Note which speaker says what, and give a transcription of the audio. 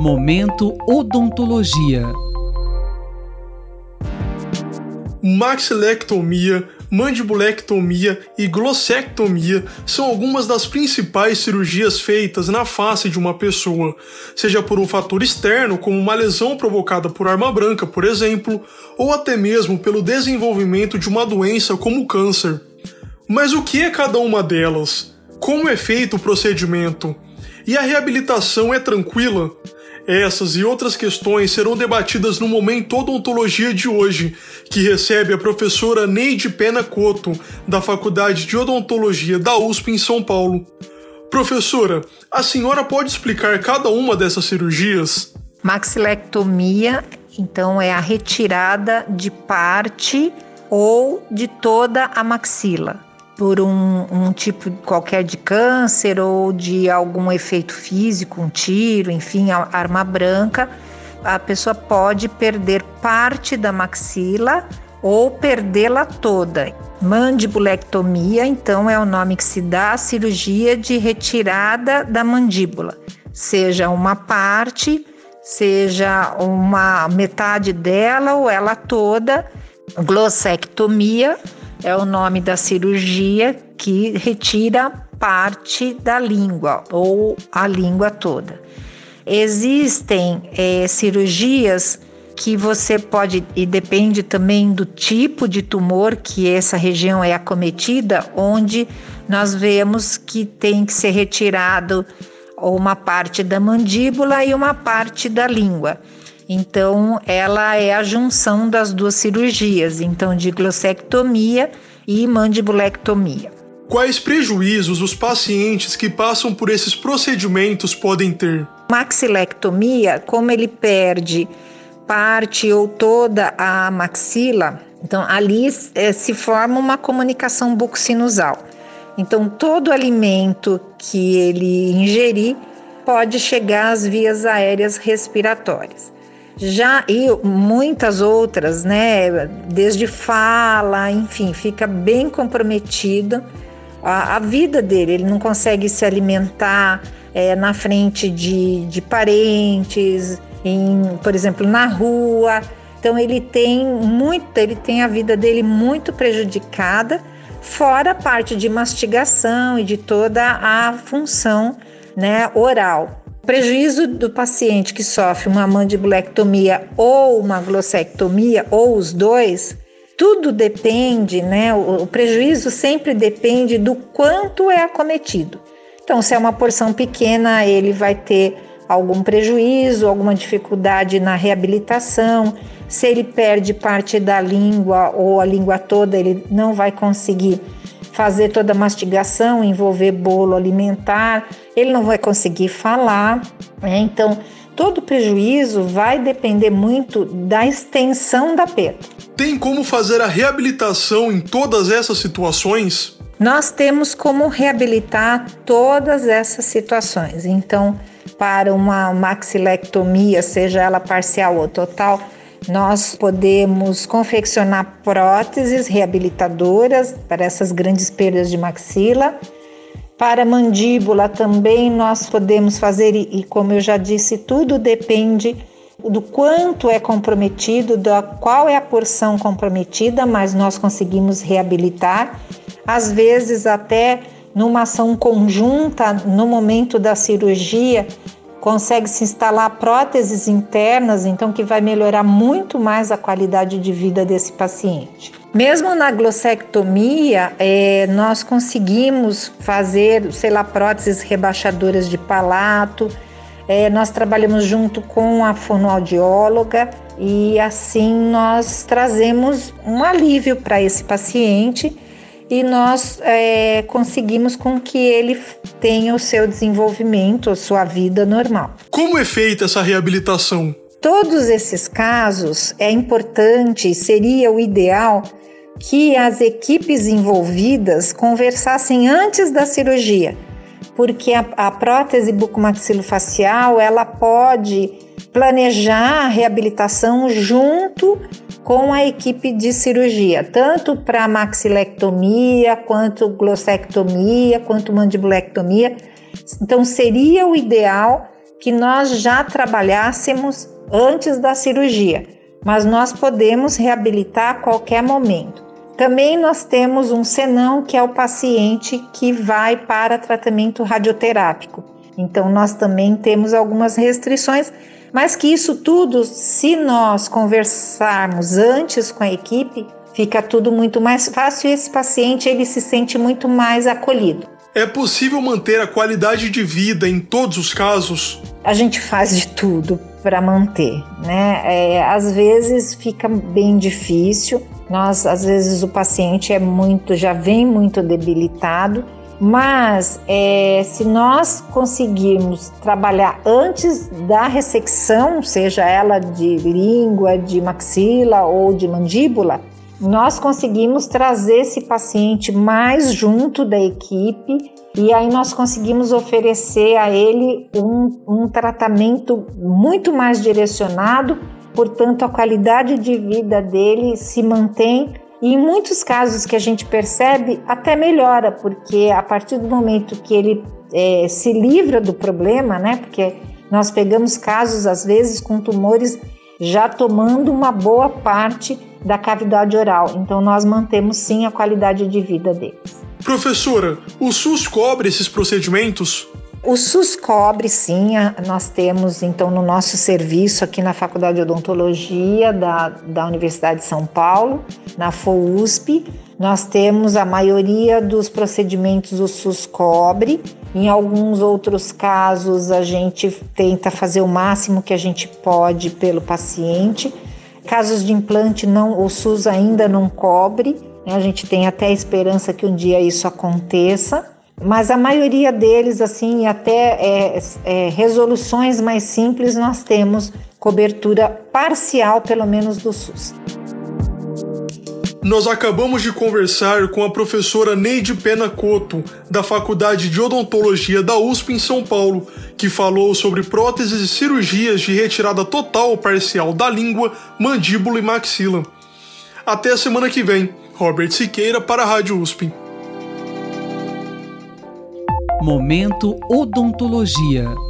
Speaker 1: Momento Odontologia.
Speaker 2: Maxilectomia, mandibulectomia e glossectomia são algumas das principais cirurgias feitas na face de uma pessoa, seja por um fator externo, como uma lesão provocada por arma branca, por exemplo, ou até mesmo pelo desenvolvimento de uma doença como o câncer. Mas o que é cada uma delas? Como é feito o procedimento? E a reabilitação é tranquila? Essas e outras questões serão debatidas no Momento Odontologia de hoje, que recebe a professora Neide Pena Coto, da Faculdade de Odontologia da USP em São Paulo. Professora, a senhora pode explicar cada uma dessas cirurgias?
Speaker 3: Maxilectomia, então, é a retirada de parte ou de toda a maxila por um, um, tipo qualquer de câncer ou de algum efeito físico, um tiro, enfim, arma branca, a pessoa pode perder parte da maxila ou perdê-la toda. Mandibulectomia, então, é o nome que se dá à cirurgia de retirada da mandíbula, seja uma parte, seja uma metade dela ou ela toda. Glossectomia é o nome da cirurgia que retira parte da língua ou a língua toda. Existem é, cirurgias que você pode, e depende também do tipo de tumor que essa região é acometida, onde nós vemos que tem que ser retirado uma parte da mandíbula e uma parte da língua. Então, ela é a junção das duas cirurgias, então de glossectomia e mandibulectomia.
Speaker 2: Quais prejuízos os pacientes que passam por esses procedimentos podem ter?
Speaker 3: Maxilectomia, como ele perde parte ou toda a maxila, então ali é, se forma uma comunicação bucosinusal. Então, todo alimento que ele ingerir pode chegar às vias aéreas respiratórias. Já e muitas outras, né? Desde fala, enfim, fica bem comprometido a, a vida dele. Ele não consegue se alimentar é, na frente de, de parentes, em, por exemplo, na rua. Então ele tem muito, ele tem a vida dele muito prejudicada, fora a parte de mastigação e de toda a função né, oral prejuízo do paciente que sofre uma mandibulectomia ou uma glossectomia, ou os dois, tudo depende, né? O, o prejuízo sempre depende do quanto é acometido. Então, se é uma porção pequena, ele vai ter algum prejuízo, alguma dificuldade na reabilitação. Se ele perde parte da língua ou a língua toda, ele não vai conseguir fazer toda a mastigação, envolver bolo alimentar, ele não vai conseguir falar, né? Então, todo prejuízo vai depender muito da extensão da perda.
Speaker 2: Tem como fazer a reabilitação em todas essas situações?
Speaker 3: Nós temos como reabilitar todas essas situações. Então, para uma maxilectomia, seja ela parcial ou total, nós podemos confeccionar próteses reabilitadoras para essas grandes perdas de maxila. Para mandíbula também nós podemos fazer, e como eu já disse, tudo depende do quanto é comprometido, da qual é a porção comprometida, mas nós conseguimos reabilitar. Às vezes, até numa ação conjunta, no momento da cirurgia, consegue se instalar próteses internas, então que vai melhorar muito mais a qualidade de vida desse paciente. Mesmo na glossectomia, é, nós conseguimos fazer, sei lá, próteses rebaixadoras de palato. É, nós trabalhamos junto com a fonoaudióloga e assim nós trazemos um alívio para esse paciente e nós é, conseguimos com que ele tenha o seu desenvolvimento, a sua vida normal.
Speaker 2: Como é feita essa reabilitação?
Speaker 3: Todos esses casos é importante, seria o ideal que as equipes envolvidas conversassem antes da cirurgia, porque a, a prótese bucomaxilofacial ela pode planejar a reabilitação junto com a equipe de cirurgia, tanto para maxilectomia, quanto glossectomia, quanto mandibulectomia. Então, seria o ideal que nós já trabalhássemos antes da cirurgia, mas nós podemos reabilitar a qualquer momento. Também nós temos um senão, que é o paciente que vai para tratamento radioterápico. Então, nós também temos algumas restrições, mas que isso tudo, se nós conversarmos antes com a equipe, fica tudo muito mais fácil e esse paciente ele se sente muito mais acolhido.
Speaker 2: É possível manter a qualidade de vida em todos os casos?
Speaker 3: A gente faz de tudo para manter, né? É, às vezes fica bem difícil. Nós, às vezes, o paciente é muito, já vem muito debilitado, mas é, se nós conseguirmos trabalhar antes da ressecção, seja ela de língua, de maxila ou de mandíbula, nós conseguimos trazer esse paciente mais junto da equipe e aí nós conseguimos oferecer a ele um, um tratamento muito mais direcionado, portanto, a qualidade de vida dele se mantém e em muitos casos que a gente percebe, até melhora, porque a partir do momento que ele é, se livra do problema, né? Porque nós pegamos casos, às vezes, com tumores já tomando uma boa parte da cavidade oral. Então, nós mantemos sim a qualidade de vida deles.
Speaker 2: Professora, o SUS cobre esses procedimentos?
Speaker 3: O SUS cobre, sim. Nós temos, então, no nosso serviço aqui na Faculdade de Odontologia da, da Universidade de São Paulo, na FOUSP, nós temos a maioria dos procedimentos o SUS cobre. Em alguns outros casos, a gente tenta fazer o máximo que a gente pode pelo paciente. Casos de implante, não, o SUS ainda não cobre. Né? A gente tem até a esperança que um dia isso aconteça mas a maioria deles, assim, até é, é, resoluções mais simples, nós temos cobertura parcial, pelo menos do SUS.
Speaker 2: Nós acabamos de conversar com a professora Neide Pena Coto, da Faculdade de Odontologia da USP em São Paulo, que falou sobre próteses e cirurgias de retirada total ou parcial da língua, mandíbula e maxila. Até a semana que vem. Robert Siqueira para a Rádio USP.
Speaker 1: Momento Odontologia.